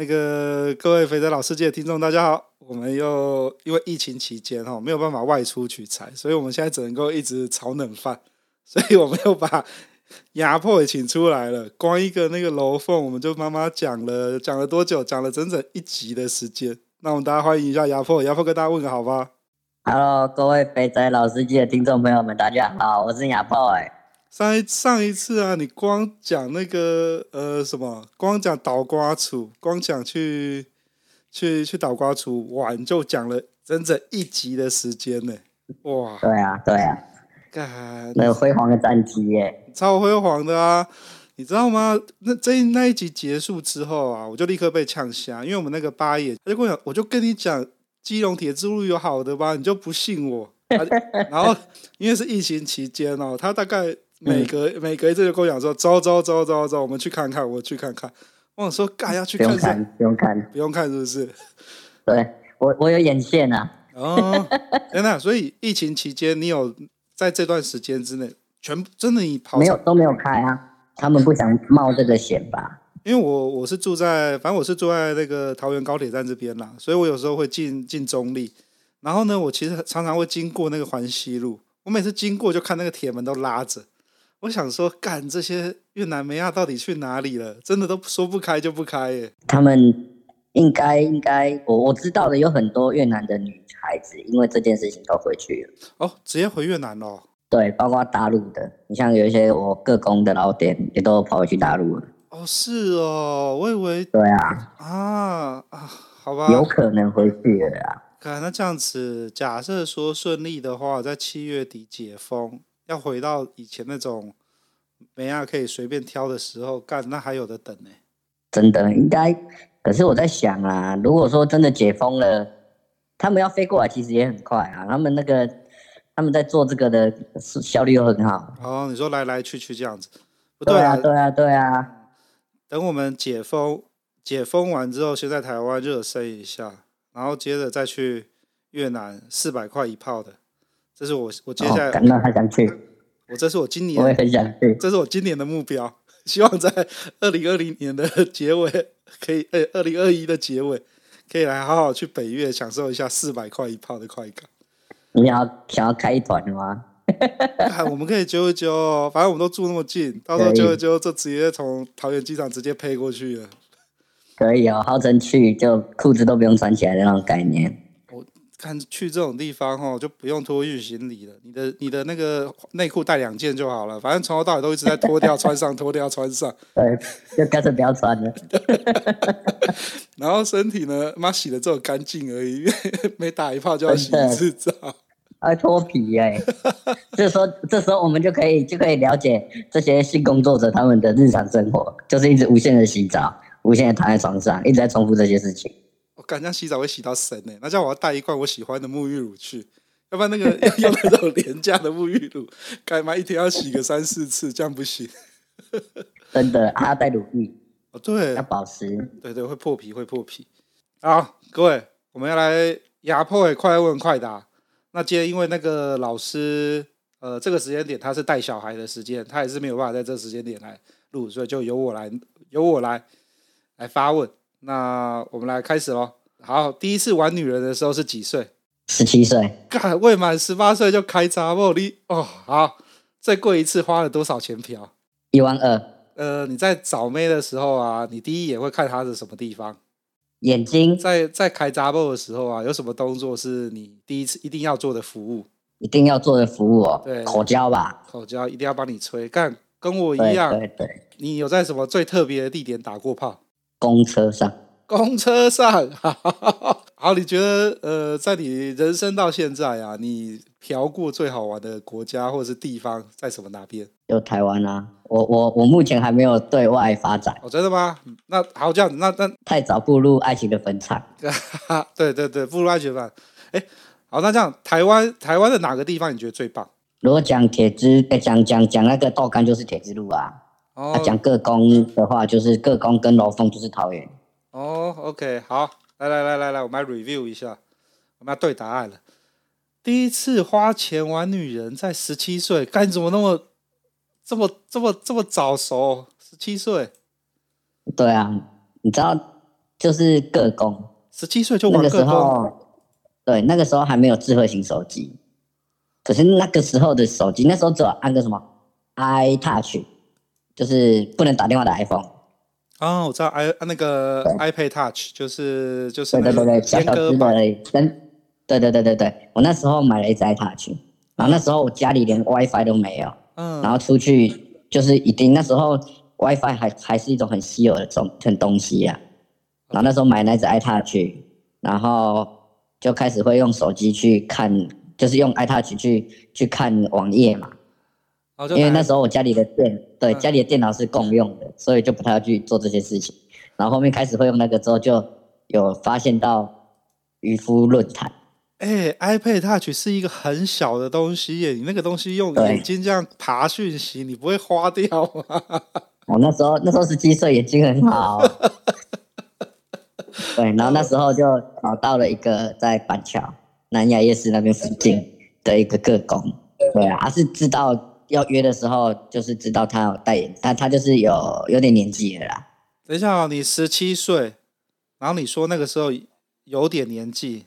那个各位肥仔老司机的听众，大家好，我们又因为疫情期间哈没有办法外出取材，所以我们现在只能够一直炒冷饭，所以我们又把压迫也请出来了。光一个那个楼凤，我们就妈妈讲了讲了多久？讲了整整一集的时间。那我们大家欢迎一下压迫，压迫跟大家问个好吧。Hello，各位肥仔老司机的听众朋友们，大家好，我是压迫哎。上一上一次啊，你光讲那个呃什么，光讲倒瓜处，光讲去去去倒瓜处玩，就讲了整整一集的时间呢。哇！对啊，对啊，干那有辉煌的战绩耶，超辉煌的啊！你知道吗？那这那一集结束之后啊，我就立刻被呛瞎，因为我们那个八爷他就跟我讲，我就跟你讲，基隆铁之路有好的吧，你就不信我。然后 因为是疫情期间哦，他大概。每隔、嗯、每隔一次就跟我讲说，走走走走走，我们去看看，我去看看。我想说，干要去看看，不用看，不用看，是不是？对，我我有眼线啊。哦，天 哪！所以疫情期间，你有在这段时间之内，全真的你跑没有都没有开啊？他们不想冒这个险吧？因为我我是住在，反正我是住在那个桃园高铁站这边啦，所以我有时候会进进中立。然后呢，我其实常常会经过那个环西路，我每次经过就看那个铁门都拉着。我想说，干这些越南梅亚，到底去哪里了？真的都说不开就不开耶。他们应该应该，我我知道的有很多越南的女孩子，因为这件事情都回去了。哦，直接回越南了。对，包括大陆的，你像有一些我各工的老店，也都跑回去大陆了。哦，是哦，我以为。对啊。啊啊，好吧。有可能回去了啊。看那这样子，假设说顺利的话，在七月底解封。要回到以前那种没啊可以随便挑的时候干，那还有的等呢？真的应该，可是我在想啊，如果说真的解封了，他们要飞过来其实也很快啊。他们那个他们在做这个的效率又很好。哦，你说来来去去这样子，不对啊，对啊，对啊。等我们解封解封完之后，先在台湾热身一下，然后接着再去越南，四百块一炮的。这是我我接下来，哦、那还想去？我这是我今年，我也很想去。这是我今年的目标，希望在二零二零年的结尾可以，呃，二零二一的结尾可以来好好去北越享受一下四百块一炮的快感。你要想要开一团的吗？我们可以揪一揪，反正我们都住那么近，到时候揪一揪就直接从桃园机场直接飞过去了。可以哦，号称去就裤子都不用穿起来的那种概念。看去这种地方哦，就不用托运行李了。你的你的那个内裤带两件就好了，反正从头到尾都一直在脱掉穿上，脱掉穿上。对，就干脆不要穿了。然后身体呢，妈洗的这么干净而已，因为没打一炮就要洗一次澡，还脱皮哎、欸。这时候这时候我们就可以就可以了解这些性工作者他们的日常生活，就是一直无限的洗澡，无限的躺在床上，一直在重复这些事情。敢这样洗澡会洗到神呢？那这样我要带一罐我喜欢的沐浴乳去，要不然那个 要用那种廉价的沐浴乳，干嘛一天要洗个三四次？这样不行。真的，还要带乳液哦，对，要保湿，对对，会破皮，会破皮。好，各位，我们要来压迫的快问快答。那今天因为那个老师，呃，这个时间点他是带小孩的时间，他也是没有办法在这个时间点来录，所以就由我来，由我来来发问。那我们来开始喽。好，第一次玩女人的时候是几岁？十七岁。干，未满十八岁就开查某？你哦，好。再过一次花了多少钱票？一万二。呃，你在找妹的时候啊，你第一眼会看她的什么地方？眼睛。在在开查某的时候啊，有什么动作是你第一次一定要做的服务？一定要做的服务哦。对，口交吧。口交一定要帮你吹。干，跟我一样。对对对。你有在什么最特别的地点打过炮？公车上。公车上，好，你觉得呃，在你人生到现在啊，你嫖过最好玩的国家或者是地方在什么哪边？有台湾啊，我我我目前还没有对外发展。哦，真的吗？那好，这样子，那那太早步入爱情的坟场。对对对，步入爱情吧。哎，好，那这样台湾台湾的哪个地方你觉得最棒？如果讲铁之，讲讲讲那个豆干就是铁之路啊。哦。讲各宫的话，就是各宫跟楼凤就是桃园。哦，OK，好，来来来来来，我们来 review 一下，我们要对答案了。第一次花钱玩女人在十七岁，干怎么那么这么这么这么早熟？十七岁？对啊，你知道，就是个工，十七岁就。那个时候，对，那个时候还没有智慧型手机，可是那个时候的手机，那时候只有按个什么 iTouch，就是不能打电话的 iPhone。哦，我知道 i 那个 iPad Touch，就是就是对对对对，小小只的跟。对对对对对，我那时候买了一只 iTouch，然后那时候我家里连 WiFi 都没有，嗯，然后出去就是一定那时候 WiFi 还还是一种很稀有的种很东西呀、啊，然后那时候买那只 iTouch，然后就开始会用手机去看，就是用 iTouch 去去看网页嘛，因为那时候我家里的电对家里的电脑是共用的，所以就不太要去做这些事情，然后后面开始会用那个之后，就有发现到渔夫论坛。哎、欸、，iPad Touch 是一个很小的东西耶，你那个东西用眼睛这样爬讯息，你不会花掉吗？我 那时候那时候十七岁，眼睛很好。对，然后那时候就找到了一个在板桥南雅夜市那边附近的一个个工。对啊，他是知道要约的时候，就是知道他有代言，他他就是有有点年纪了啦。等一下哦，你十七岁，然后你说那个时候有点年纪。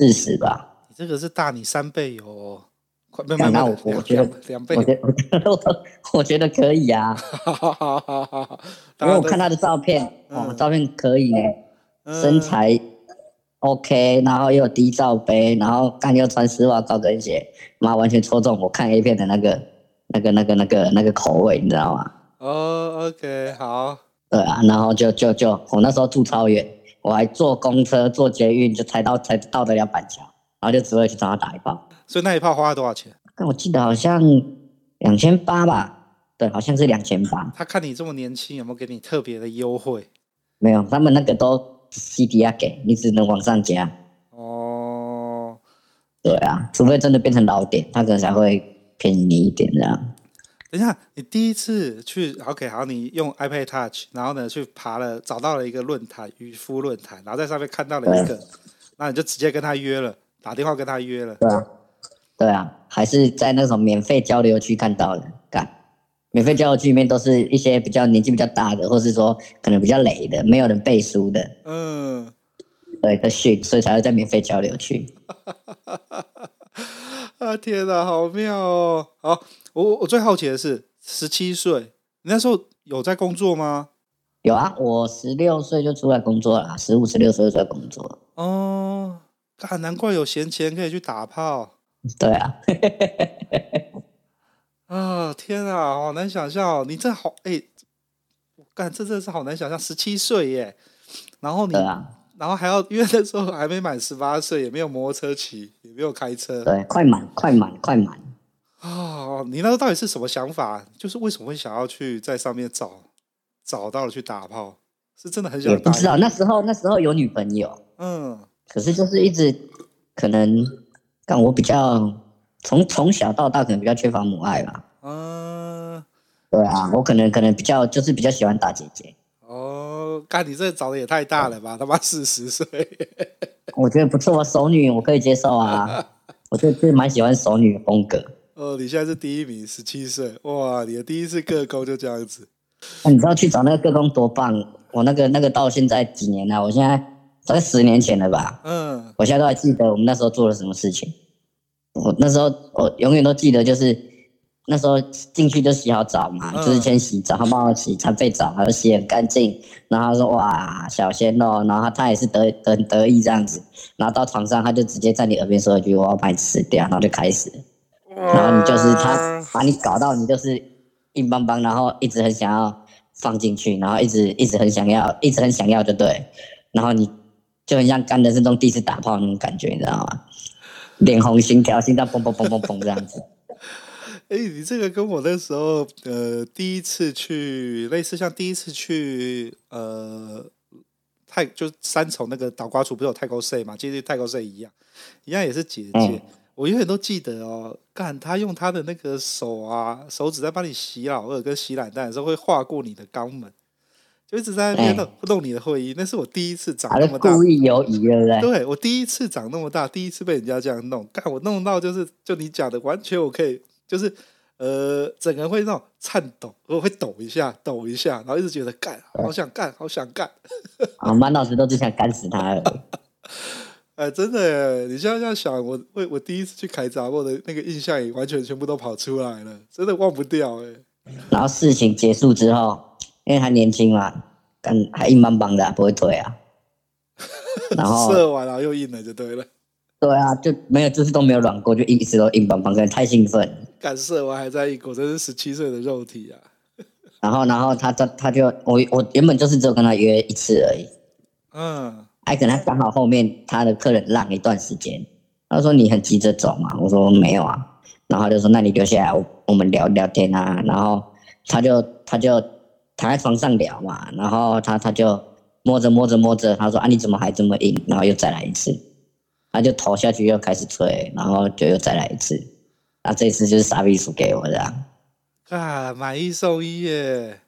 四十吧，你这个是大你三倍哦，快慢慢，那我我觉得两倍，我觉得我我觉得可以啊，因为我看他的照片，哦、嗯，照片可以呢，嗯、身材 OK，然后又有低罩杯，然后干又穿丝袜高跟鞋，妈完全戳中我看 A 片的那个那个那个那个那个口味，你知道吗？哦，OK，好，对啊，然后就就就我那时候住超远。我还坐公车、坐捷运，就才到才到得了板桥，然后就只会去找他打一炮。所以那一炮花了多少钱？但我记得好像两千八吧。对，好像是两千八。他看你这么年轻，有没有给你特别的优惠？没有，他们那个都 CDR 给你，只能往上加。哦，对啊，除非真的变成老点，他可能才会便宜你一点这样。等一下，你第一次去 OK 好，你用 iPad Touch，然后呢去爬了，找到了一个论坛渔夫论坛，然后在上面看到了一个，那你就直接跟他约了，打电话跟他约了。对啊，对啊，还是在那种免费交流区看到的，干，免费交流区里面都是一些比较年纪比较大的，或是说可能比较累的，没有人背书的，嗯，对的训，所以才会在免费交流区。啊天哪，好妙哦！好。我我最好奇的是，十七岁，你那时候有在工作吗？有啊，我十六岁就出来工作了，十五、十六岁就出来工作。哦，难怪有闲钱可以去打炮。对啊。啊天啊，好难想象哦！你这好哎，我、欸、干这真的是好难想象，十七岁耶，然后你，啊、然后还要因为那时候还没满十八岁，也没有摩托车骑，也没有开车。对，快满，快满，快满。哦，你那时候到底是什么想法？就是为什么会想要去在上面找找到了去打炮？是真的很想打？不知道那时候那时候有女朋友，嗯，可是就是一直可能，但我比较从从小到大可能比较缺乏母爱吧。嗯，对啊，我可能可能比较就是比较喜欢大姐姐。哦，看你这找的也太大了吧？他妈四十岁，我觉得不错，熟女我可以接受啊。我就是蛮喜欢熟女的风格。哦，你现在是第一名，十七岁，哇！你的第一次个工就这样子。啊、你知道去找那个个工多棒？我那个那个到现在几年了？我现在大概十年前了吧？嗯，我现在都还记得我们那时候做了什么事情。我那时候我永远都记得，就是那时候进去就洗好澡嘛，嗯、就是先洗澡，他帮我洗残废澡，然后洗很干净。然后他说：“哇，小鲜肉。”然后他他也是得很得意这样子。然后到床上，他就直接在你耳边说一句：“我要把你吃掉。”然后就开始。然后你就是他把你搞到你就是硬邦邦，然后一直很想要放进去，然后一直一直很想要，一直很想要，就对。然后你就很像干的这种第一次打炮那种感觉，你知道吗？脸红心跳，心脏砰砰砰砰砰这样子。哎，你这个跟我那时候呃第一次去类似，像第一次去呃泰就三重那个倒瓜处不是有太高 C 嘛，其实太高 C 一样，一样也是姐姐。嗯、我永远都记得哦，干他用他的那个手啊，手指在帮你洗老二跟洗懒蛋的时候，会划过你的肛门。就一直在那边弄弄你的会议，那是我第一次长那么大，故意游移，对不对？对，我第一次长那么大，第一次被人家这样弄，干我弄到就是就你讲的，完全我可以就是呃，整个人会那种颤抖，我会抖一下，抖一下，然后一直觉得干，好想干，好想干。啊，满脑子都只想干死他了。哎，真的耶，你现在这样想，我我我第一次去开闸，我的那个印象也完全全部都跑出来了，真的忘不掉哎。然后事情结束之后。因为还年轻嘛，干还硬邦邦的，不会退啊。然后射完了又硬了，就对了。对啊，就没有，就是都没有软过，就一直都硬邦邦，可能太兴奋。干射完还在硬过，真是十七岁的肉体啊。然后，然后他他他就我我原本就是只有跟他约一次而已。嗯。还可能刚好后面他的客人让一段时间，他说你很急着走嘛，我说没有啊。然后他就说那你留下来，我我们聊聊天啊。然后他就他就。躺在床上聊嘛，然后他他就摸着摸着摸着，他说啊，你怎么还这么硬？然后又再来一次，他就投下去又开始吹，然后就又再来一次，那这次就是傻逼输给我的。啊，买一送一耶！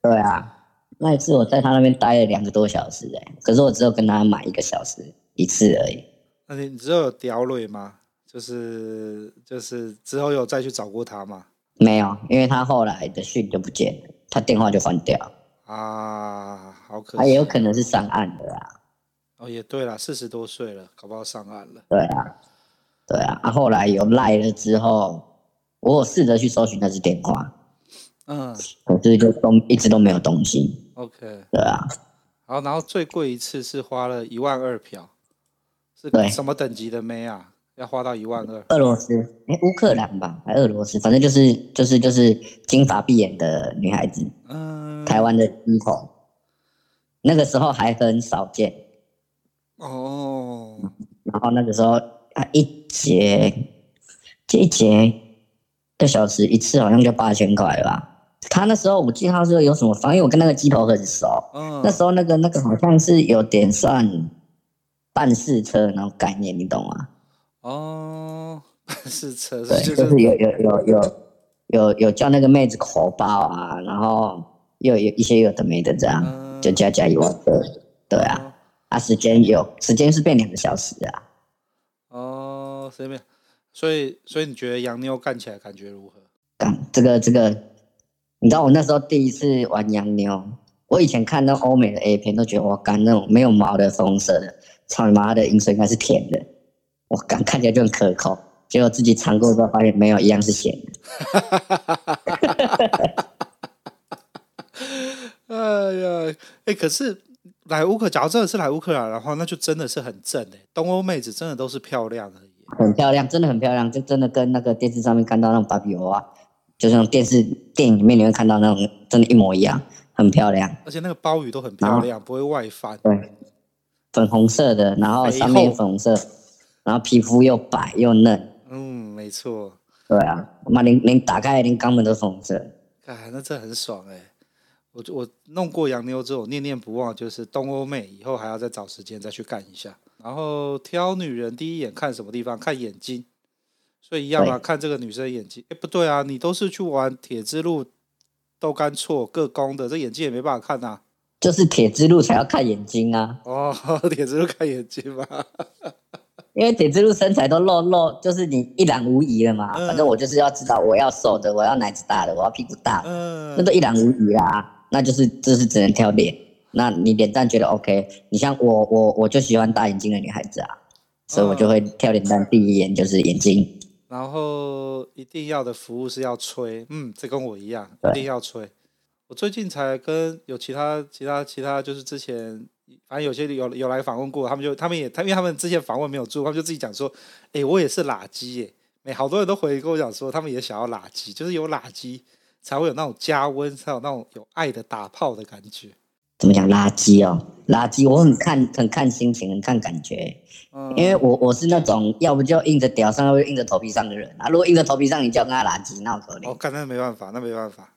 对啊，那一次我在他那边待了两个多小时哎，可是我只有跟他买一个小时一次而已。那你只有屌蕊吗？就是就是之后有再去找过他吗？没有，因为他后来的讯就不见了。他电话就换掉啊，好可惜。他也有可能是上岸的啊。哦，也对啦，四十多岁了，搞不好上岸了。对啊，对啊。啊，后来有赖了之后，我有试着去搜寻那只电话，嗯，可是就都一直都没有东西。OK。对啊。好，然后最贵一次是花了一万二票，是什么等级的妹啊？要花到一万二，俄罗斯，哎，乌克兰吧，还俄罗斯，反正就是就是就是金发碧眼的女孩子，嗯，台湾的一头，那个时候还很少见，哦，然后那个时候啊，一节这一节一个小时一次好像就八千块吧，他那时候我记得他说有什么方，因为我跟那个鸡头很熟，嗯，那时候那个那个好像是有点算办事车那种概念，你懂吗？哦，是车，对，就是有有有有有有叫那个妹子口爆啊，然后又有一些有的没的这样，嗯、就加加一万多，对啊，哦、啊时间有时间是变两个小时啊，哦，随便，所以所以你觉得洋妞干起来感觉如何？干这个这个，你知道我那时候第一次玩洋妞，我以前看那欧美的 A 片都觉得我干那种没有毛的粉红色的，操你妈的饮水应该是甜的。我刚看起来就很可口，结果自己尝过之后发现没有，一样是咸的。哎呀，哎，可是来乌克，假如真的是来乌克兰的话，那就真的是很正哎，东欧妹子真的都是漂亮而已，很漂亮，真的很漂亮，就真的跟那个电视上面看到那种芭比娃娃，就是那种电视电影里面你会看到那种，真的，一模一样，很漂亮。而且那个鲍鱼都很漂亮，不会外翻。对，粉红色的，然后上面粉红色。然后皮肤又白又嫩，嗯，没错，对啊，妈，连连打开连肛门都红色，哎，那这很爽哎！我我弄过洋妞之后，念念不忘就是东欧妹，以后还要再找时间再去干一下。然后挑女人第一眼看什么地方？看眼睛，所以一样啊，看这个女生眼睛。哎，不对啊，你都是去玩铁之路、豆干错各工的，这眼睛也没办法看呐、啊。就是铁之路才要看眼睛啊！哦，铁之路看眼睛嘛。因为铁之路身材都露露，就是你一览无遗了嘛。嗯、反正我就是要知道，我要瘦的，我要奶子大的，我要屁股大的，嗯、那都一览无遗啦。那就是就是只能挑脸。那你脸蛋觉得 OK？你像我我我就喜欢大眼睛的女孩子啊，所以我就会挑脸蛋，第一眼就是眼睛。然后一定要的服务是要吹，嗯，这跟我一样，一定要吹。我最近才跟有其他其他其他，就是之前。反正有些有有来访问过，他们就他们也他因为他们之前访问没有做，他们就自己讲说，哎、欸，我也是垃圾耶。哎，好多人都回跟我讲说，他们也想要垃圾，就是有垃圾才会有那种加温，才有那种有爱的打炮的感觉。怎么讲垃圾哦？垃圾，我很看很看心情，很看感觉。嗯，因为我我是那种要不就硬着屌上，要不就硬着头皮上的人啊。如果硬着头皮上，你就要跟他垃圾，那我可怜。哦，看那没办法，那没办法。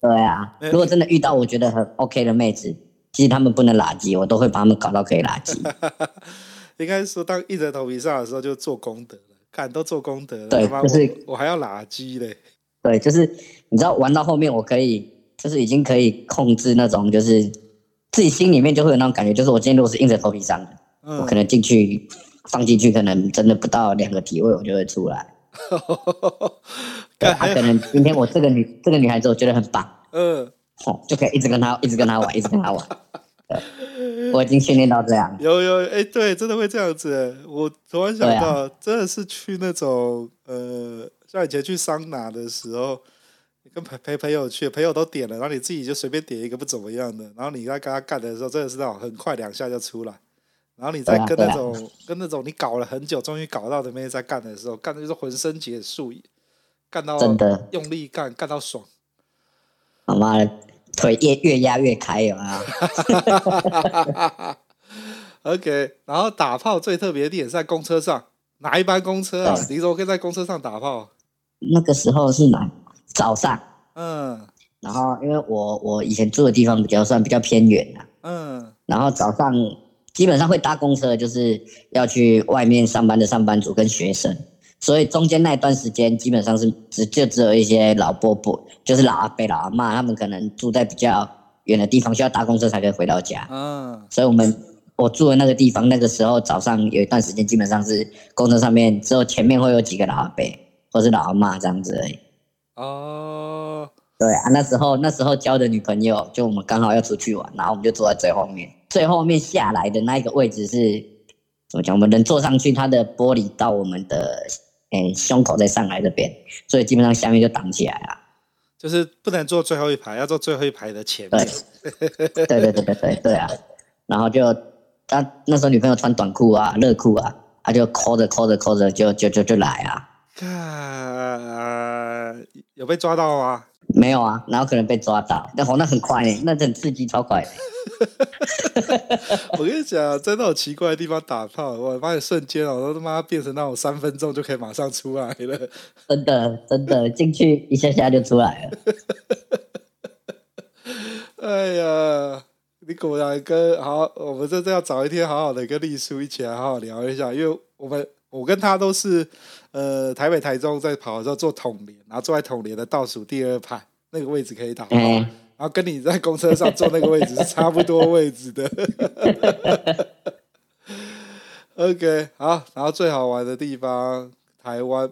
对啊，如果真的遇到我觉得很 OK 的妹子。其实他们不能垃圾，我都会把他们搞到可以垃圾。应该说，当硬着头皮上的时候，就做功德了。看都做功德了，对，就是我，我还要垃圾嘞。对，就是你知道，玩到后面，我可以，就是已经可以控制那种，就是自己心里面就会有那种感觉，就是我今天如果是硬着头皮上的，嗯、我可能进去放进去，可能真的不到两个体位，我就会出来。对，他、啊、可能今天我这个女这个女孩子，我觉得很棒，嗯，哦，就可以一直跟他 一直跟他玩，一直跟他玩。我已经训练到这样。有有，哎、欸，对，真的会这样子。我突然想到，啊、真的是去那种呃，像以前去桑拿的时候，你跟陪陪朋友去，朋友都点了，然后你自己就随便点一个不怎么样的，然后你在跟他干的时候，真的是那种很快两下就出来。然后你再跟那种、啊啊、跟那种你搞了很久，终于搞到的妹在干的时候，干的就是浑身解数，干到真的用力干，干到爽。好妈的！腿越越压越开，有没有？OK，然后打炮最特别的点是在公车上，哪一班公车啊？你说我可以在公车上打炮？那个时候是哪？早上。嗯。然后因为我我以前住的地方比较算比较偏远啊。嗯。然后早上基本上会搭公车，就是要去外面上班的上班族跟学生。所以中间那一段时间，基本上是只就只有一些老伯伯，就是老阿伯、老阿妈，他们可能住在比较远的地方，需要搭公车才可以回到家。嗯，所以我们我住的那个地方，那个时候早上有一段时间，基本上是公车上面只有前面会有几个老阿伯或是老阿妈这样子而已。哦，对啊，那时候那时候交的女朋友，就我们刚好要出去玩，然后我们就坐在最后面，最后面下来的那一个位置是怎么讲？我们能坐上去，它的玻璃到我们的。哎、欸，胸口在上来这边，所以基本上下面就挡起来了。就是不能坐最后一排，要坐最后一排的前面。对，对对对对对对啊！然后就他那时候女朋友穿短裤啊、热裤啊，他就抠着抠着抠着就就就就来啊。啊，有被抓到吗？没有啊，然后可能被抓到，但好那很快呢，那很刺激，超快。我跟你讲，在那种奇怪的地方打炮，我发现瞬间哦，我都他妈变成那种三分钟就可以马上出来了。真的，真的进去一下下就出来了。哎呀，你果然跟好，我们这这要找一天好好的跟丽叔一起来好好聊一下，因为我们我跟他都是呃台北、台中在跑的时候做统联，然后坐在统联的倒数第二排那个位置可以打炮。嗯然后跟你在公车上坐那个位置是差不多位置的，OK，好，然后最好玩的地方台湾，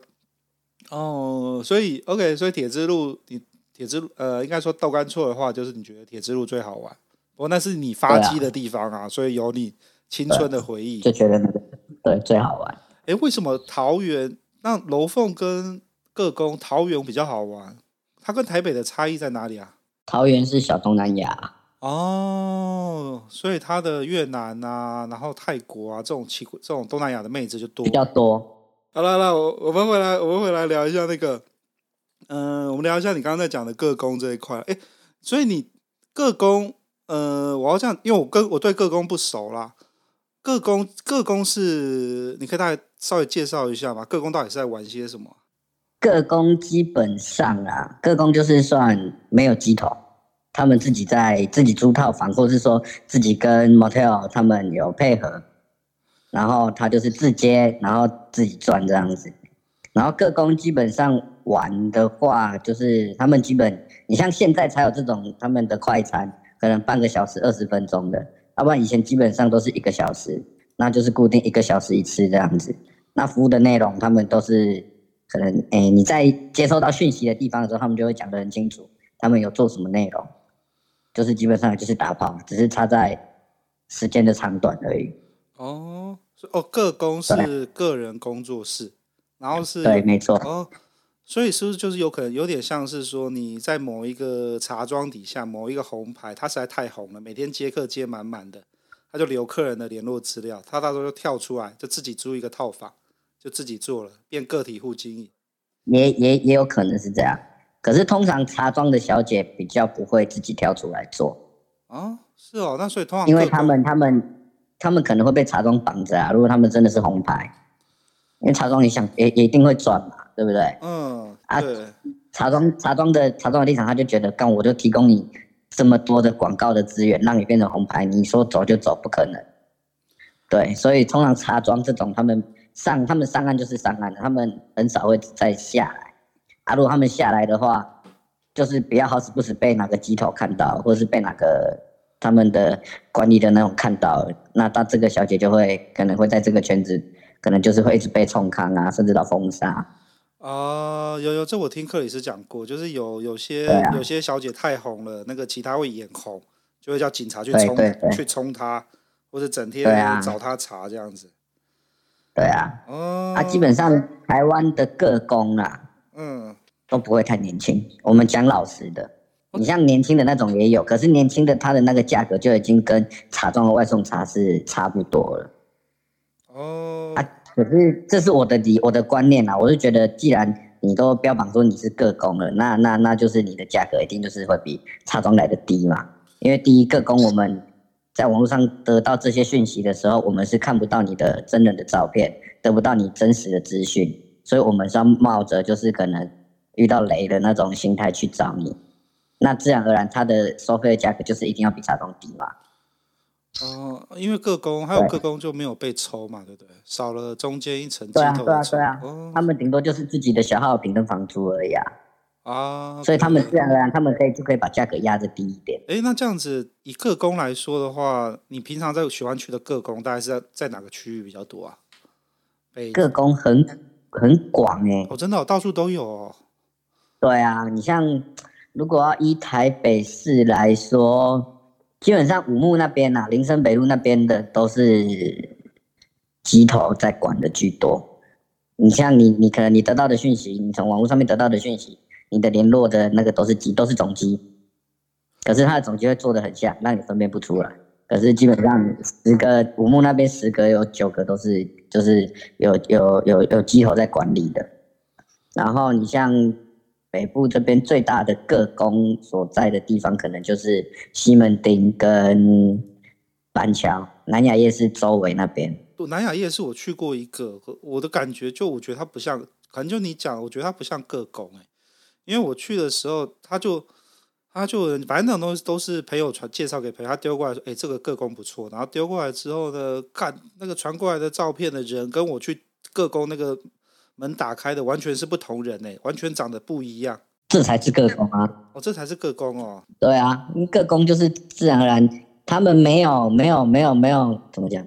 哦，所以 OK，所以铁之路，你铁之路，呃，应该说豆干错的话，就是你觉得铁之路最好玩，不过那是你发迹的地方啊，啊所以有你青春的回忆，就觉得那个对最好玩。哎，为什么桃园那楼凤跟各宫桃园比较好玩？它跟台北的差异在哪里啊？桃园是小东南亚哦，所以它的越南啊，然后泰国啊这种奇这种东南亚的妹子就多比较多。好了，好了我我们回来，我们回来聊一下那个，嗯、呃，我们聊一下你刚刚在讲的各工这一块。哎，所以你各工，呃，我要这样，因为我跟我对各工不熟啦。各工各工是，你可以大概稍微介绍一下吗？各工到底是在玩些什么？各宫基本上啊，各宫就是算没有机头，他们自己在自己租套房，或是说自己跟 motel 他们有配合，然后他就是自接，然后自己赚这样子。然后各宫基本上玩的话，就是他们基本，你像现在才有这种他们的快餐，可能半个小时二十分钟的，要不然以前基本上都是一个小时，那就是固定一个小时一次这样子。那服务的内容他们都是。可能诶、欸，你在接收到讯息的地方的时候，他们就会讲得很清楚，他们有做什么内容，就是基本上就是打炮，只是差在时间的长短而已。哦，哦，各工是个人工作室，然后是对，没错。哦，所以是不是就是有可能有点像是说你在某一个茶庄底下某一个红牌，它实在太红了，每天接客接满满的，他就留客人的联络资料，他到时候就跳出来，就自己租一个套房。就自己做了，变个体户经营，也也也有可能是这样。可是通常茶庄的小姐比较不会自己跳出来做啊，是哦。那所以通常因为他们他们他们可能会被茶庄绑着啊。如果他们真的是红牌，因为茶庄你想也也一定会赚嘛，对不对？嗯，啊，茶庄茶庄的茶庄的立场，他就觉得干我就提供你这么多的广告的资源让你变成红牌，你说走就走不可能。对，所以通常茶庄这种他们上他们上岸就是上岸，他们很少会再下来。啊，如果他们下来的话，就是不要好死不死被哪个机头看到，或者是被哪个他们的管理的那种看到，那他这个小姐就会可能会在这个圈子，可能就是会一直被冲康啊，甚至到封杀。啊、呃，有有，这我听克里斯讲过，就是有有些、啊、有些小姐太红了，那个其他会眼红，就会叫警察去冲去冲她，或者整天找她查这样子。对啊，哦、啊，基本上台湾的个工啊，嗯，都不会太年轻。我们讲老实的，你像年轻的那种也有，可是年轻的他的那个价格就已经跟茶庄的外送茶是差不多了。哦。啊可是这是我的理，我的观念啊，我是觉得，既然你都标榜说你是个工了，那那那就是你的价格一定就是会比茶庄来的低嘛。因为第一个工，我们在网络上得到这些讯息的时候，我们是看不到你的真人的照片，得不到你真实的资讯，所以我们是要冒着就是可能遇到雷的那种心态去找你，那自然而然，它的收费的价格就是一定要比茶庄低嘛。哦，因为各工还有各工就没有被抽嘛，对不对？少了中间一层。对啊，对啊，对啊。哦、他们顶多就是自己的小号品跟房租而已啊。啊。所以他们自然而然，他们可以就可以把价格压得低一点。哎，那这样子以个工来说的话，你平常在喜欢去的个工，大概是在在哪个区域比较多啊？个工很很广哎、欸。哦，真的、哦，到处都有哦。对啊，你像如果要依台北市来说。基本上五木那边呐、啊，林森北路那边的都是机头在管的居多。你像你，你可能你得到的讯息，你从网络上面得到的讯息，你的联络的那个都是机，都是总机。可是他的总机会做的很像，让你分辨不出来。可是基本上十个五木那边十个有九个都是，就是有有有有机头在管理的。然后你像。北部这边最大的个工所在的地方，可能就是西门町跟板桥南雅夜市周围那边。南雅夜市我去过一个，我的感觉就我觉得它不像，反正就你讲，我觉得它不像个工哎，因为我去的时候，他就他就反正那种东西都是朋友传介绍给朋友，他丢过来说，哎，这个个工不错，然后丢过来之后呢，看那个传过来的照片的人，跟我去个工那个。门打开的完全是不同人呢，完全长得不一样。这才是个工啊！哦，这才是个工哦。对啊，个工就是自然而然，他们没有没有没有没有怎么讲？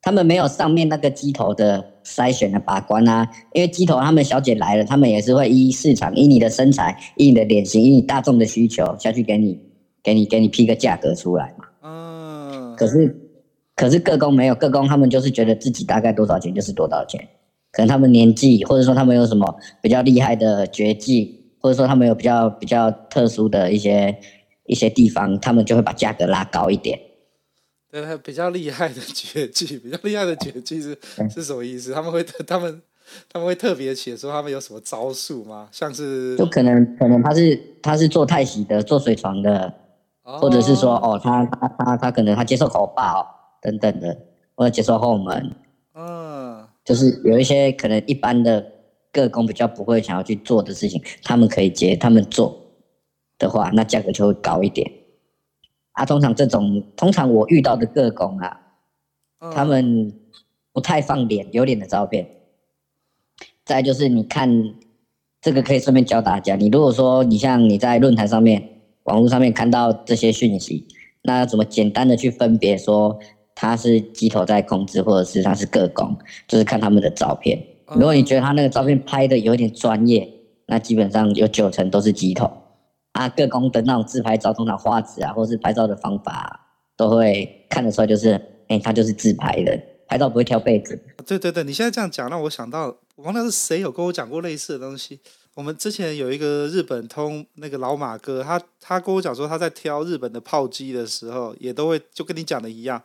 他们没有上面那个机头的筛选的把关啊。因为机头他们小姐来了，他们也是会依市场、依你的身材、依你的脸型、依你大众的需求下去给你、给你、给你批个价格出来嘛。嗯。可是，可是各工没有各工，他们就是觉得自己大概多少钱就是多少钱。可能他们年纪，或者说他们有什么比较厉害的绝技，或者说他们有比较比较特殊的一些一些地方，他们就会把价格拉高一点。对，比较厉害的绝技，比较厉害的绝技是是什么意思？他们会他们他们会特别写说他们有什么招数吗？像是就可能可能他是他是做太极的，做水床的，哦、或者是说哦，他他他他可能他接受口爆等等的，或者接受后门。就是有一些可能一般的个工比较不会想要去做的事情，他们可以接，他们做的话，那价格就会高一点。啊，通常这种，通常我遇到的个工啊，他们不太放脸，有脸的照片。再就是你看，这个可以顺便教大家，你如果说你像你在论坛上面、网络上面看到这些讯息，那要怎么简单的去分别说？他是机头在控制，或者是他是个工，就是看他们的照片。如果你觉得他那个照片拍的有点专业，那基本上有九成都是机头。啊，各工的那种自拍照，通常画质啊，或是拍照的方法、都会看得出来，就是，哎、他就是自拍的，拍照不会挑被子。对对对，你现在这样讲，让我想到，我忘了是谁有跟我讲过类似的东西。我们之前有一个日本通那个老马哥，他他跟我讲说，他在挑日本的炮机的时候，也都会就跟你讲的一样。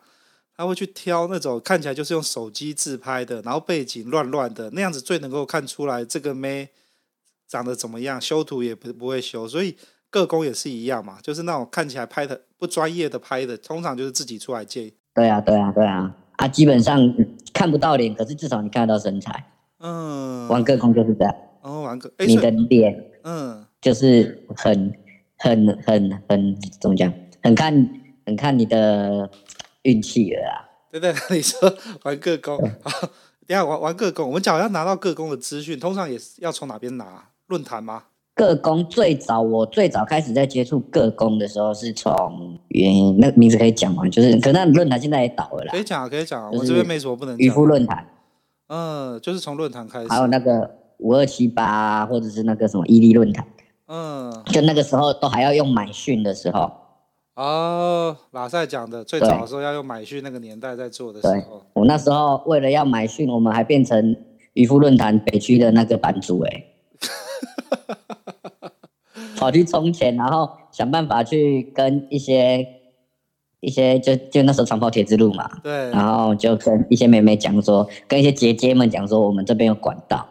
他会去挑那种看起来就是用手机自拍的，然后背景乱乱的那样子，最能够看出来这个妹长得怎么样，修图也不不会修，所以个工也是一样嘛，就是那种看起来拍的不专业的拍的，通常就是自己出来借。对啊，对啊，对啊，啊，基本上看不到脸，可是至少你看得到身材。嗯，玩个工就是这样。哦，玩个，你的脸，嗯，就是很很很很怎么讲？很看很看你的运气了啊！对对，你说玩个工，好，等下玩玩个工，我们讲要拿到个工的资讯，通常也是要从哪边拿？论坛吗？个工最早，我最早开始在接触各工的时候，是从原因，那个名字可以讲吗？就是，可那论坛现在也倒了啦。可以讲，可以讲，我这边没什么不能讲。渔夫论坛，嗯，就是从论坛开始。还有那个五二七八，或者是那个什么伊利论坛，嗯，就那个时候都还要用买讯的时候。哦，拉塞讲的最早的时候要用买讯，那个年代在做的时候。我那时候为了要买讯，我们还变成渔夫论坛北区的那个版主哎。跑去充钱，然后想办法去跟一些一些就就那时候长跑铁之路嘛，对，然后就跟一些妹妹讲说，跟一些姐姐们讲说，我们这边有管道，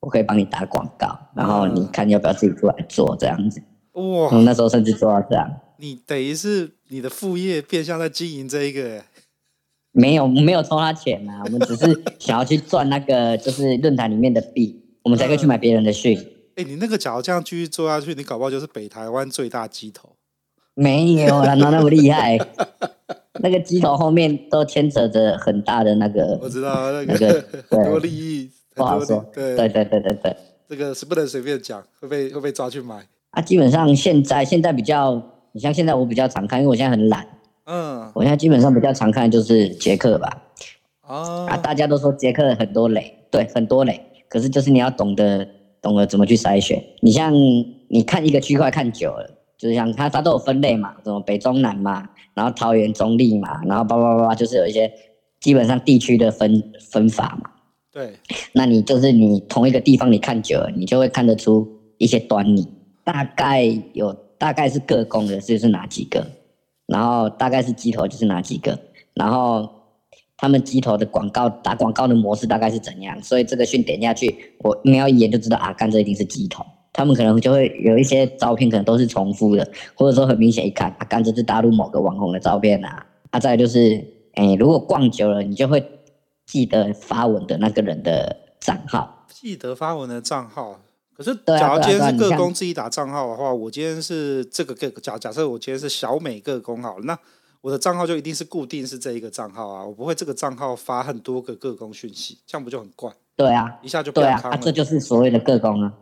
我可以帮你打广告，然后你看要不要自己出来做这样子。哇，那时候甚至做到这样。你等于是你的副业变相在经营这一个？没有没有偷他钱啊，我们只是想要去赚那个就是论坛里面的币，我们才可以去买别人的讯。你那个假如这样继续做下去，你搞不好就是北台湾最大鸡头。没有啦，哪那么厉害？那个鸡头后面都牵扯着很大的那个，我知道那个、那个、很多利益，不好说。对对对对这个是不能随便讲，会被会被抓去买。啊，基本上现在现在比较，你像现在我比较常看，因为我现在很懒。嗯，我现在基本上比较常看就是杰克吧。哦。啊，大家都说杰克很多雷，对，很多雷。可是就是你要懂得。懂了怎么去筛选？你像你看一个区块看久了，就是像它它都有分类嘛，什么北中南嘛，然后桃园中立嘛，然后叭叭叭叭，就是有一些基本上地区的分分法嘛。对，那你就是你同一个地方你看久了，你就会看得出一些端倪。大概有大概是各工的就是哪几个，然后大概是机头就是哪几个，然后。他们机头的广告打广告的模式大概是怎样？所以这个讯点下去，我瞄一眼就知道啊，干这一定是机头。他们可能就会有一些照片，可能都是重复的，或者说很明显一看啊，干这是大陆某个网红的照片啊。啊，再来就是，哎、欸，如果逛久了，你就会记得发文的那个人的账号。记得发文的账号，可是假如今天是个工自己打账号的话，我今天是这个个假假设我今天是小美个工好了，那。我的账号就一定是固定是这一个账号啊，我不会这个账号发很多个个工讯息，这样不就很怪？对啊，一下就对啊，啊，这就是所谓的个工啊。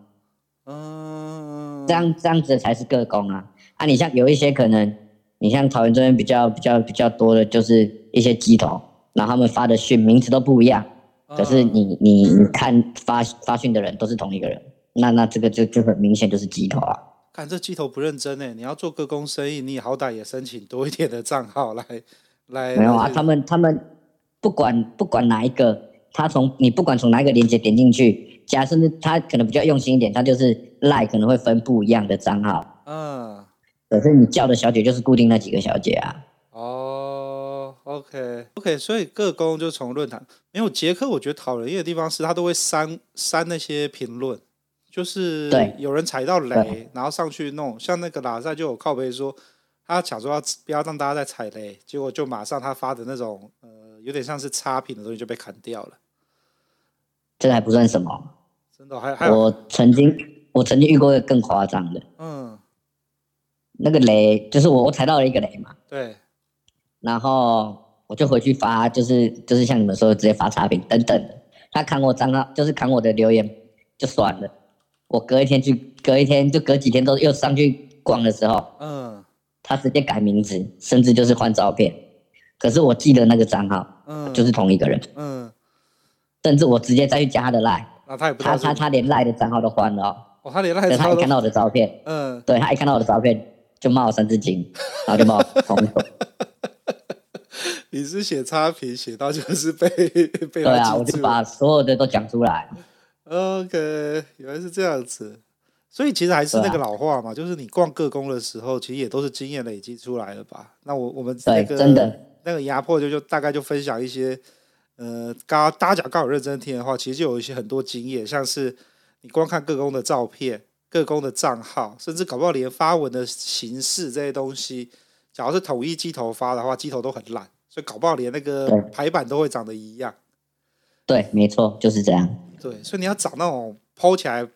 嗯，这样这样子才是个工啊。啊，你像有一些可能，你像桃园这边比较比较比较多的，就是一些鸡头，然后他们发的讯名字都不一样，可是你你你看发发讯的人都是同一个人，那那这个就就很明显就是鸡头啊。看这鸡头不认真呢，你要做个工生意，你好歹也申请多一点的账号来来。没有啊，他们他们不管不管哪一个，他从你不管从哪一个链接点进去，假设他可能比较用心一点，他就是赖可能会分不一样的账号。嗯。可是你叫的小姐就是固定那几个小姐啊。哦，OK OK，所以个工就从论坛。没有杰克，我觉得讨人厌的地方是他都会删删那些评论。就是有人踩到雷，然后上去弄，像那个拉塞就有靠背说，他想说要不要让大家再踩雷，结果就马上他发的那种呃有点像是差评的东西就被砍掉了。这还不算什么，真的还还我曾经我曾经遇过一个更夸张的，嗯，那个雷就是我我踩到了一个雷嘛，对，然后我就回去发，就是就是像你们说的直接发差评等等的，他砍我账号就是砍我的留言就算了。我隔一天去，隔一天就隔几天都又上去逛的时候，嗯，他直接改名字，甚至就是换照片，可是我记得那个账号，嗯，就是同一个人，嗯，甚至我直接再去加他的赖，那他也不他他他连赖的账号都换了，哦，他连赖，他一看到我的照片，嗯，对他一看到我的照片就骂我三字经，然后就骂我朋友，你是写差评写到就是被 被对啊，我就把所有的都讲出来。OK，原来是这样子，所以其实还是那个老话嘛，啊、就是你逛各宫的时候，其实也都是经验累积出来的吧。那我我们那个真的那个压迫就就大概就分享一些，呃，刚大家刚好认真听的话，其实就有一些很多经验，像是你光看各宫的照片、各宫的账号，甚至搞不好连发文的形式这些东西，假如是统一机头发的话，机头都很烂，所以搞不好连那个排版都会长得一样。对，没错，就是这样。对，所以你要找那种 PO 起来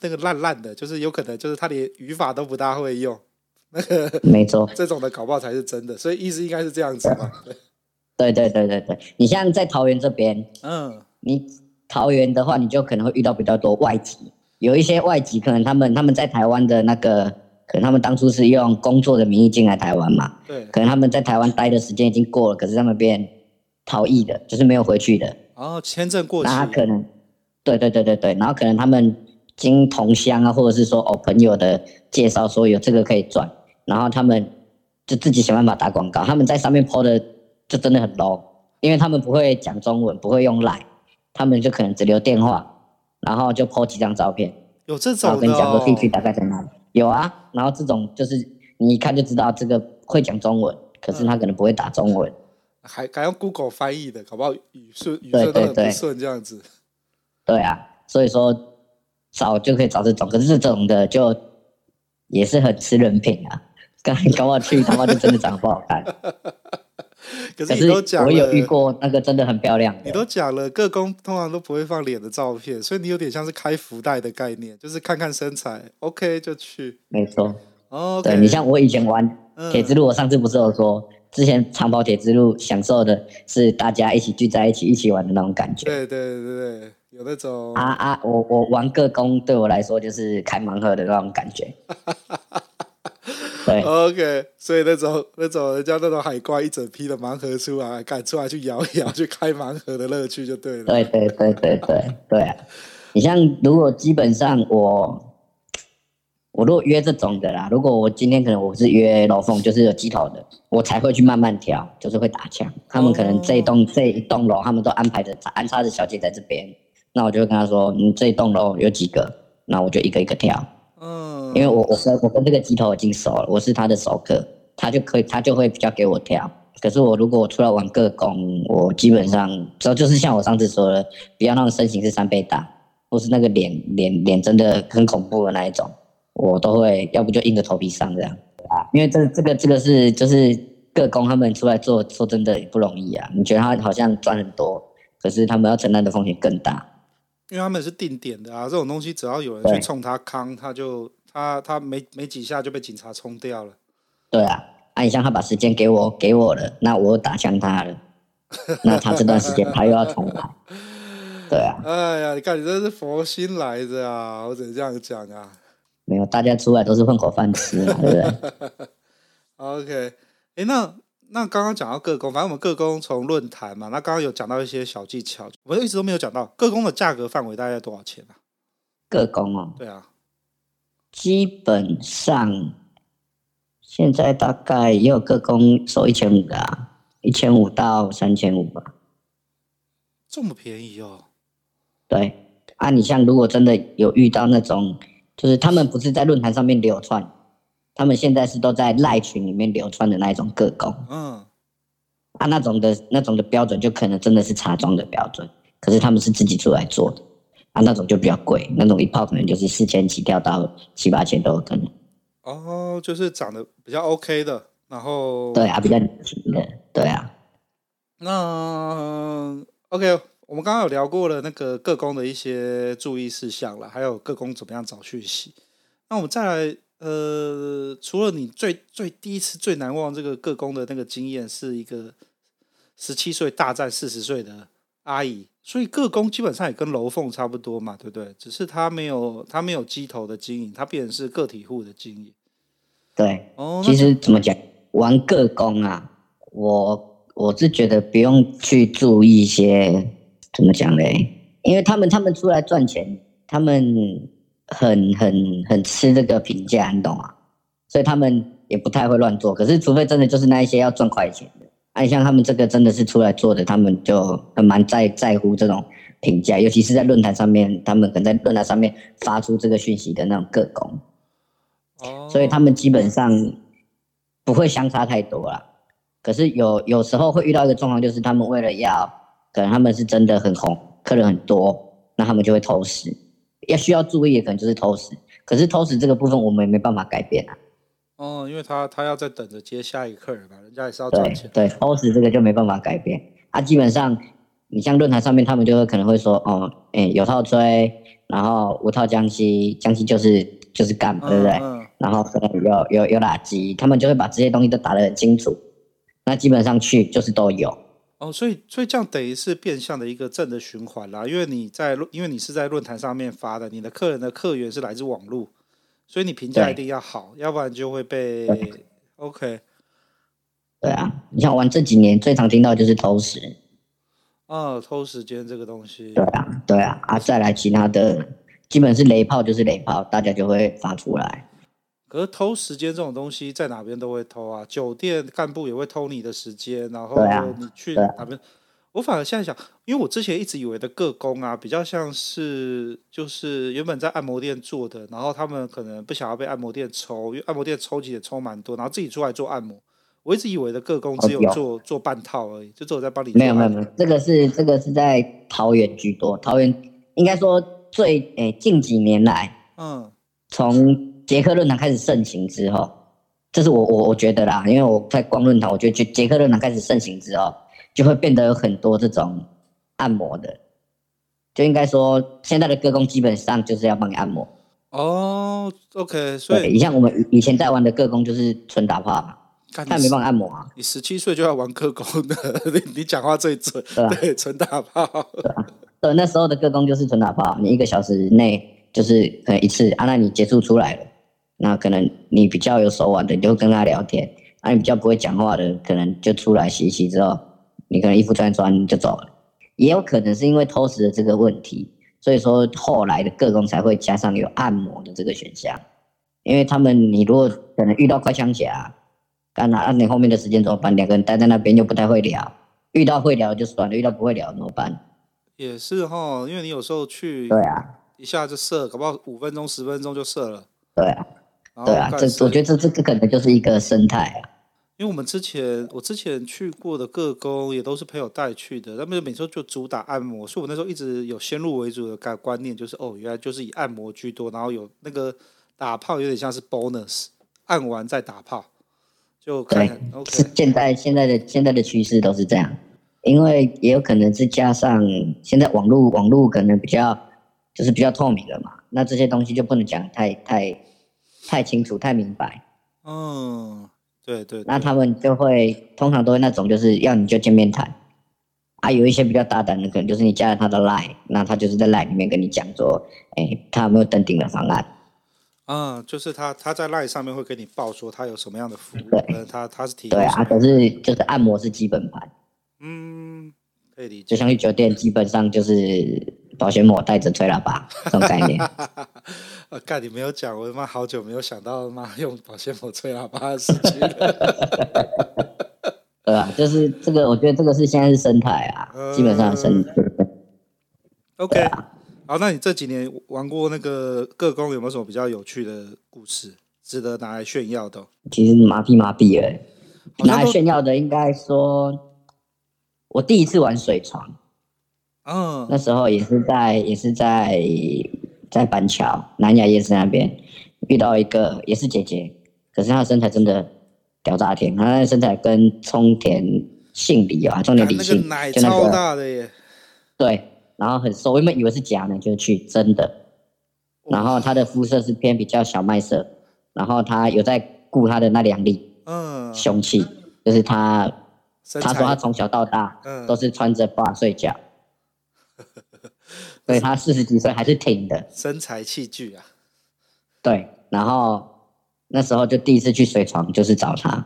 那个烂烂的，就是有可能就是他连语法都不大会用，那个没错，这种的搞不好才是真的，所以意思应该是这样子嘛。对对对对对，你像在桃园这边，嗯，你桃园的话，你就可能会遇到比较多外籍，有一些外籍可能他们他们在台湾的那个，可能他们当初是用工作的名义进来台湾嘛，对，可能他们在台湾待的时间已经过了，可是他们变逃逸的，就是没有回去的。哦，签证过期，那他可能，对对对对对，然后可能他们经同乡啊，或者是说哦朋友的介绍说有这个可以赚，然后他们就自己想办法打广告，他们在上面 po 的。就真的很 low，因为他们不会讲中文，不会用 Line，他们就可能只留电话，然后就 po 几张照片，有这种的、哦，跟你讲说地区大概在哪里，有啊，然后这种就是你一看就知道这个会讲中文，可是他可能不会打中文，嗯、还还用 Google 翻译的，搞不好语顺语顺都很不顺这样子。对啊，所以说找就可以找这种，可是这种的就也是很吃人品啊，刚搞不好去他妈就真的长得不好看。可是你都讲了，我有遇过那个真的很漂亮。你都讲了，各工通常都不会放脸的照片，所以你有点像是开福袋的概念，就是看看身材，OK 就去。没错。哦、okay，对，你像我以前玩铁之路，我上次不是有说，之前长跑铁之路享受的是大家一起聚在一起一起玩的那种感觉。对对对对，有那种。啊啊，我我玩个工对我来说就是开盲盒的那种感觉。对，OK，所以那种那种人家那种海关一整批的盲盒出来，赶出来去摇一摇，去开盲盒的乐趣就对了。对对对对对对啊！你像如果基本上我我如果约这种的啦，如果我今天可能我是约楼凤，就是有机头的，我才会去慢慢挑，就是会打枪。他们可能这一栋、oh. 这一栋楼，他们都安排着安插着小姐在这边，那我就会跟他说，你这一栋楼有几个，那我就一个一个挑。嗯，因为我我跟我跟这个机头已经熟了，我是他的熟客，他就可以他就会比较给我挑。可是我如果我出来玩个工，我基本上主要就是像我上次说的，不要那种身形是三倍大，或是那个脸脸脸真的很恐怖的那一种，我都会要不就硬着头皮上这样啊。因为这这个这个是就是个工他们出来做，说真的也不容易啊。你觉得他好像赚很多，可是他们要承担的风险更大。因为他们是定点的啊，这种东西只要有人去冲他康，他就他他没没几下就被警察冲掉了。对啊，啊你像他把时间给我给我了，那我打向他了，那他这段时间他又要重来。对啊。哎呀，你看你这是佛心来着啊，我只能这样讲啊。没有，大家出来都是混口饭吃嘛，对不对？OK，哎那。那刚刚讲到各工，反正我们各工从论坛嘛，那刚刚有讲到一些小技巧，我一直都没有讲到各工的价格范围大概多少钱啊？个工哦，对啊，基本上现在大概也有个工收一千五的啊，一千五到三千五吧。这么便宜哦？对啊，你像如果真的有遇到那种，就是他们不是在论坛上面流窜。他们现在是都在赖群里面流传的那一种个工，嗯，啊，那种的那种的标准就可能真的是茶庄的标准，可是他们是自己出来做的，啊，那种就比较贵，那种一泡可能就是四千起跳到七八千都有可能。哦，就是长得比较 OK 的，然后对啊，比较的，对啊。那 OK，我们刚刚有聊过了那个个工的一些注意事项了，还有个工怎么样找讯息。那我们再来。呃，除了你最最第一次最难忘这个个工的那个经验，是一个十七岁大战四十岁的阿姨，所以个工基本上也跟楼凤差不多嘛，对不对？只是他没有他没有机头的经营，他变成是个体户的经营。对，哦，其实怎么讲，玩个工啊，我我是觉得不用去注意一些怎么讲嘞，因为他们他们出来赚钱，他们。很很很吃这个评价，你懂吗？所以他们也不太会乱做。可是，除非真的就是那一些要赚快钱的，哎、啊，像他们这个真的是出来做的，他们就很蛮在在乎这种评价，尤其是在论坛上面，他们可能在论坛上面发出这个讯息的那种个工。哦。所以他们基本上不会相差太多啦。可是有有时候会遇到一个状况，就是他们为了要，可能他们是真的很红，客人很多，那他们就会偷食。要需要注意的可能就是偷食，可是偷食这个部分我们也没办法改变啊。哦，因为他他要在等着接下一个客人嘛，人家也是要赚钱。对，对，偷食这个就没办法改变。啊，基本上你像论坛上面，他们就会可能会说，哦，哎、欸，有套追，然后无套江西，江西就是就是干，对不对？嗯嗯、然后可能有有有垃圾，他们就会把这些东西都打得很清楚。那基本上去就是都有。哦，所以所以这样等于是变相的一个正的循环啦，因为你在因为你是在论坛上面发的，你的客人的客源是来自网络，所以你评价一定要好，要不然就会被 OK。对啊，你像玩这几年最常听到就是偷食。哦，偷时间这个东西。对啊，对啊，啊，再来其他的，基本是雷炮就是雷炮，大家就会发出来。可是偷时间这种东西，在哪边都会偷啊，酒店干部也会偷你的时间，然后你去哪边？啊、我反而现在想，因为我之前一直以为的个工啊，比较像是就是原本在按摩店做的，然后他们可能不想要被按摩店抽，因为按摩店抽起也抽蛮多，然后自己出来做按摩。我一直以为的个工只有做、哦、做半套而已，就只有在帮你。没有没有没有，这个是这个是在桃园居多，桃园应该说最诶、欸、近几年来，嗯，从捷克论坛开始盛行之后，这是我我我觉得啦，因为我在逛论坛，我觉得捷克论坛开始盛行之后，就会变得有很多这种按摩的，就应该说现在的歌工基本上就是要帮你按摩。哦，OK，所以你像我们以前在玩的歌工就是纯打炮嘛。他没办法按摩啊！你十七岁就要玩歌工的，你你讲话最准，对，纯打炮。对啊，对，那时候的歌工就是纯打炮，你一个小时内就是可能一次啊。那你结束出来了，那可能你比较有手腕的，你就跟他聊天；啊，你比较不会讲话的，可能就出来洗一洗之后，你可能衣服穿一穿就走了。也有可能是因为偷食的这个问题，所以说后来的各工才会加上有按摩的这个选项，因为他们你如果可能遇到快枪侠。干那你后面的时间怎么办？两个人待在那边又不太会聊，遇到会聊就算了，遇到不会聊怎么办？也是哈，因为你有时候去，对啊，一下就射，搞不好五分钟、十分钟就射了。对啊，对啊，这我觉得这这这可能就是一个生态啊。因为我们之前我之前去过的各工也都是朋友带去的，他们每周就主打按摩，所以我那时候一直有先入为主的概观念，就是哦，原来就是以按摩居多，然后有那个打炮有点像是 bonus，按完再打炮。就对，okay. 现在现在的现在的趋势都是这样，因为也有可能是加上现在网络网络可能比较就是比较透明了嘛，那这些东西就不能讲太太太清楚太明白。嗯，对对，对。那他们就会通常都会那种就是要你就见面谈，啊，有一些比较大胆的可能就是你加了他的 line，那他就是在 line 里面跟你讲说，哎、欸，他有没有登顶的方案。嗯，就是他他在 LINE 上面会给你报说他有什么样的服务，呃，他他是提供对啊，可是就是按摩是基本盘，嗯，可以理解，就像去酒店基本上就是保鲜膜带着吹喇叭这种概念。我干你没有讲，我他妈好久没有想到妈用保鲜膜吹喇叭的事情了。对啊，就是这个，我觉得这个是现在是生态啊、嗯，基本上生态。OK。好，那你这几年玩过那个各工有没有什么比较有趣的故事，值得拿来炫耀的？其实麻痹麻痹了，拿来炫耀的应该说，我第一次玩水床，嗯，那时候也是在也是在在板桥南雅夜市那边遇到一个也是姐姐，可是她的身材真的屌炸天，她的身材跟冲田杏梨啊，冲田李杏，那个奶超大的耶，对。然后很瘦，我原本以为是假的，就去真的。然后她的肤色是偏比较小麦色，然后她有在顾她的那两粒，嗯，凶器，就是她，他说他从小到大，都是穿着 bra 睡觉，嗯、所以他四十几岁还是挺的，身材器具啊。对，然后那时候就第一次去水床，就是找他，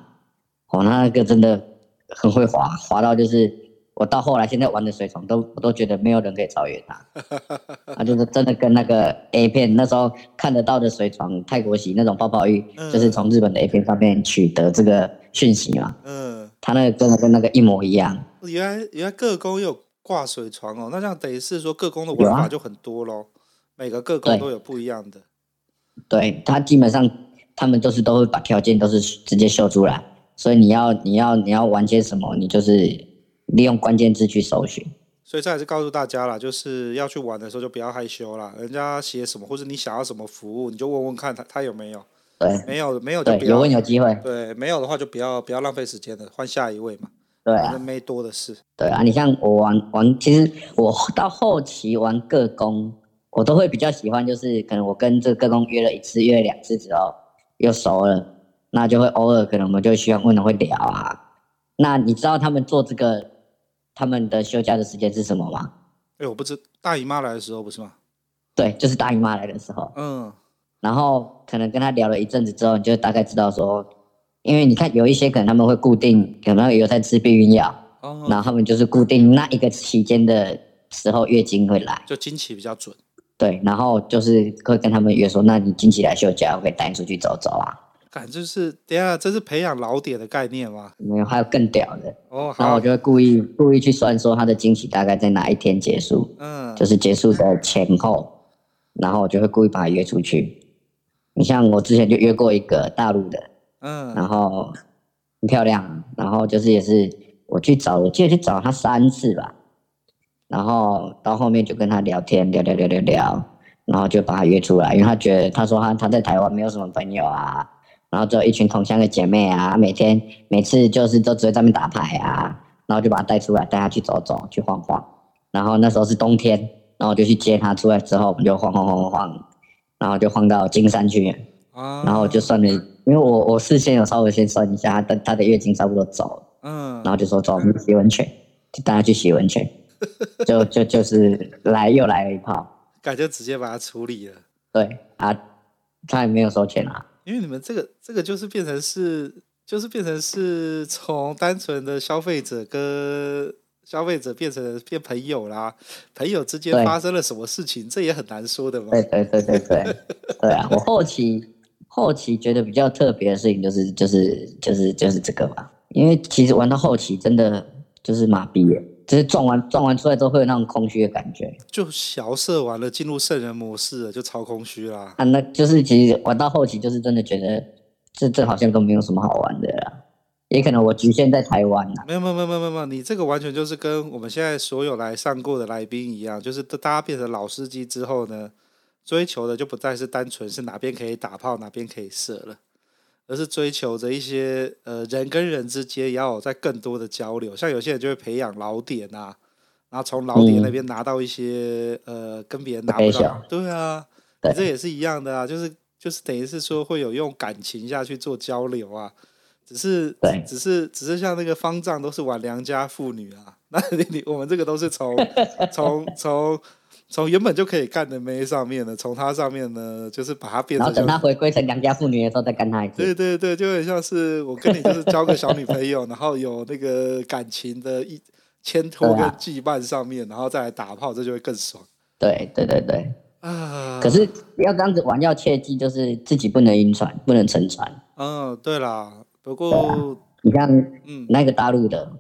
哦，那个真的很会滑，滑到就是。我到后来现在玩的水床都我都觉得没有人可以超越他，他就是真的跟那个 A 片那时候看得到的水床泰国洗那种泡泡浴，嗯，就是从日本的 A 片上面取得这个讯息嘛。嗯，他那个真的跟那个一模一样。原来原来个工有挂水床哦，那这样等于是说各工的玩法就很多喽，啊，每个各工都有不一样的。对，他基本上他们都是都会把条件都是直接秀出来，所以你要你要你要玩些什么，你就是。利用关键字去搜寻，所以这还是告诉大家啦，就是要去玩的时候就不要害羞啦。人家写什么，或者你想要什么服务，你就问问看他他有没有。对，没有没有就不要。有问有机会。对，没有的话就不要不要浪费时间了，换下一位嘛。对啊，没多的事。对啊，你像我玩玩，其实我到后期玩个工，我都会比较喜欢，就是可能我跟这个个工约了一次、约了两次之后，又熟了，那就会偶尔可能我们就希望问了会聊啊。那你知道他们做这个他们的休假的时间是什么吗？哎，我不知大姨妈来的时候不是吗？对，就是大姨妈来的时候。嗯。然后可能跟他聊了一阵子之后，你就大概知道说，因为你看有一些可能他们会固定，可能有在吃避孕药，哦，然后他们就是固定那一个期间的时候月经会来，就经期比较准。对，然后就是会跟他们约说，那你经期来休假，我可以带你出去走走啊。感就是等下这是培养老点的概念吗？没有，还有更屌的哦。然后我就会故意故意去算说他的经期大概在哪一天结束，嗯，就是结束的前后，然后我就会故意把他约出去。你像我之前就约过一个大陆的，嗯，然后很漂亮，然后就是也是我去找，我记得去找他三次吧。然后到后面就跟他聊天，聊聊聊聊聊，然后就把他约出来，因为他觉得他说他他在台湾没有什么朋友啊，然后只有一群同乡的姐妹啊，每天每次就是都只会在那边打牌啊，然后就把他带出来，带他去走走，去晃晃。然后那时候是冬天，然后就去接他出来之后，我们就晃晃晃晃晃，然后就晃到金山去，然后就算了，因为我我事先有稍微先算一下，他的他的月经差不多走了，嗯，然后就说走，我们洗温泉，就带他去洗温泉。就就就是来又来了一炮，感觉直接把它处理了。对啊，他也没有收钱啊。因为你们这个这个就是变成是，就是变成是从单纯的消费者跟消费者变成变朋友啦。朋友之间发生了什么事情，这也很难说的嘛。对对对对对，对啊。我后期后期觉得比较特别的事情就是就是就是就是这个吧，因为其实玩到后期真的就是麻痹了。就是撞完撞完出来之后会有那种空虚的感觉，就小射完了进入圣人模式了，就超空虚啦。啊，那就是其实玩到后期就是真的觉得这这好像都没有什么好玩的啦，也可能我局限在台湾啦。没有没有没有没有没有，你这个完全就是跟我们现在所有来上过的来宾一样，就是大家变成老司机之后呢，追求的就不再是单纯是哪边可以打炮哪边可以射了。而是追求着一些呃人跟人之间也要有在更多的交流，像有些人就会培养老点啊，然后从老点那边拿到一些、嗯、呃跟别人拿不到，对啊，你这也是一样的啊，就是就是等于是说会有用感情下去做交流啊，只是只是只是像那个方丈都是玩良家妇女啊，那你你我们这个都是从从从。从原本就可以干的妹上面呢，从它上面呢，就是把它变成，然后等它回归成良家妇女的时候再干它一次。对对对，就很像是我跟你就是交个小女朋友，然后有那个感情的一牵托跟羁绊上面，然后再来打炮，这就会更爽。对对对对啊！可是要这样子玩，要切记就是自己不能晕船，不能沉船。嗯，对啦。不过你像嗯那个大陆的，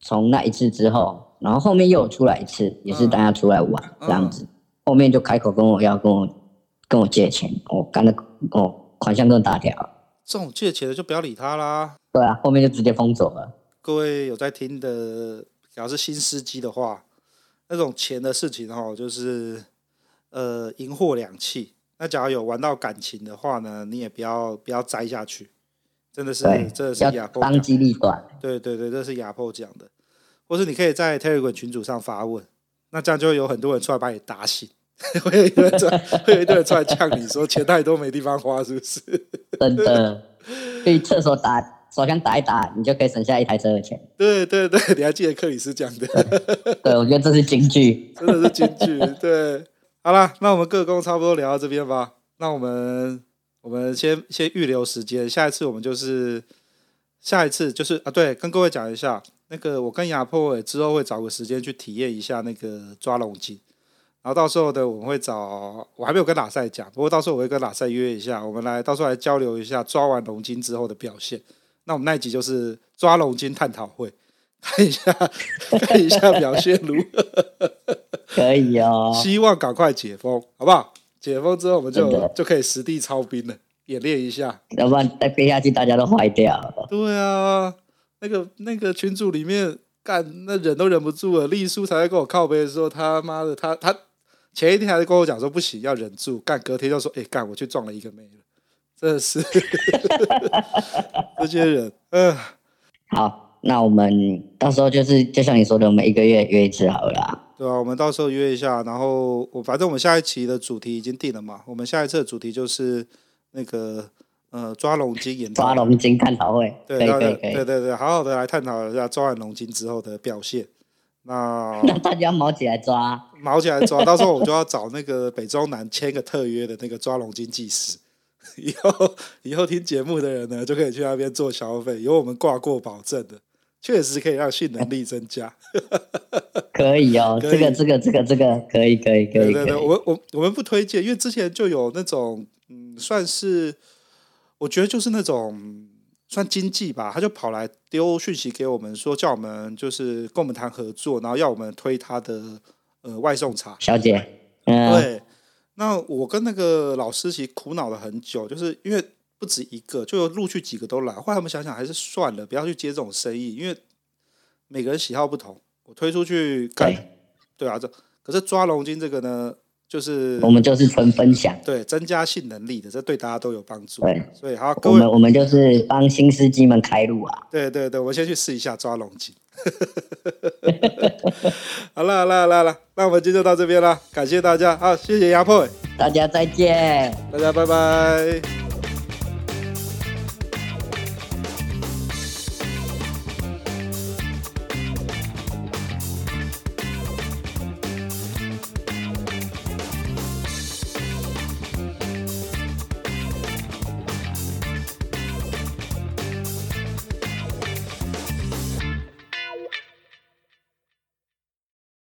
从那一次之后。然后后面又有出来一次，也是大家出来玩、嗯、这样子。后面就开口跟我要跟我跟我借钱，我干的哦款项更大条。这种借钱的就不要理他啦。对啊，后面就直接封走了。各位有在听的，假如是新司机的话，那种钱的事情哈，就是呃银货两訖。那假如有玩到感情的话呢，你也不要不要栽下去，真的是真的是亚破当机立断。对对对，这是亚破讲的。或是你可以在 Telegram 群组上发问，那这样就会有很多人出来把你打醒，会有一堆人出来，会有一堆人出来呛你说钱太多没地方花，是不是？真的，去厕所打手枪打一打，你就可以省下一台车的钱。对对对，你还记得克里斯讲的？对，我觉得这是金句，真的是金句。对，好啦，那我们各工差不多聊到这边吧。那我们我们先先预留时间，下一次我们就是下一次就是啊，对，跟各位讲一下。那个，我跟亚破之后会找个时间去体验一下那个抓龙筋，然后到时候呢，我们会找我还没有跟拉塞讲，不过到时候我会跟拉塞约一下，我们来到时候来交流一下抓完龙筋之后的表现。那我们那一集就是抓龙筋探讨会，看一下看一下表现如何，可以哦。希望赶快解封，好不好？解封之后我们就就可以实地操兵了，演练一下，要不然再憋下去大家都坏掉了。对啊。那个那个群组里面干，那忍都忍不住了。丽叔才在跟我靠背的时候，他妈的，他他前一天还在跟我讲说不行，要忍住。干，隔天就说，哎、欸，干，我去撞了一个妹了，真的是 这些人。嗯、呃，好，那我们到时候就是就像你说的，我们一个月约一次好了。对啊，我们到时候约一下，然后我反正我们下一期的主题已经定了嘛。我们下一次的主题就是那个。呃抓龙筋研抓龙筋探讨会，对可以可以。对对对，好好的来探讨一下抓完龙筋之后的表现。那 那大家毛起来抓，毛起来抓，到时候我就要找那个北中南签个特约的那个抓龙筋技师。以后以后听节目的人呢，就可以去那边做消费，有我们挂过保证的，确实可以让性能力增加。可以哦，这个这个这个这个可以可以可以。对对对，我我我们不推荐，因为之前就有那种嗯，算是我觉得就是那种。算经济吧，他就跑来丢讯息给我们，说叫我们就是跟我们谈合作，然后要我们推他的呃外送茶。小姐，嗯，对。那我跟那个老师其实苦恼了很久，就是因为不止一个，就陆续几个都来。后来我们想想还是算了，不要去接这种生意，因为每个人喜好不同。我推出去干，对，对啊，这可是抓龙筋这个呢？就是我们就是纯分享，对，增加性能力的，这对大家都有帮助。对，所以好，我们我们就是帮新司机们开路啊。对对对，我先去试一下抓龙井。好了好了好了好了，那我们今天就到这边了，感谢大家，好，谢谢压迫，大家再见，大家拜拜。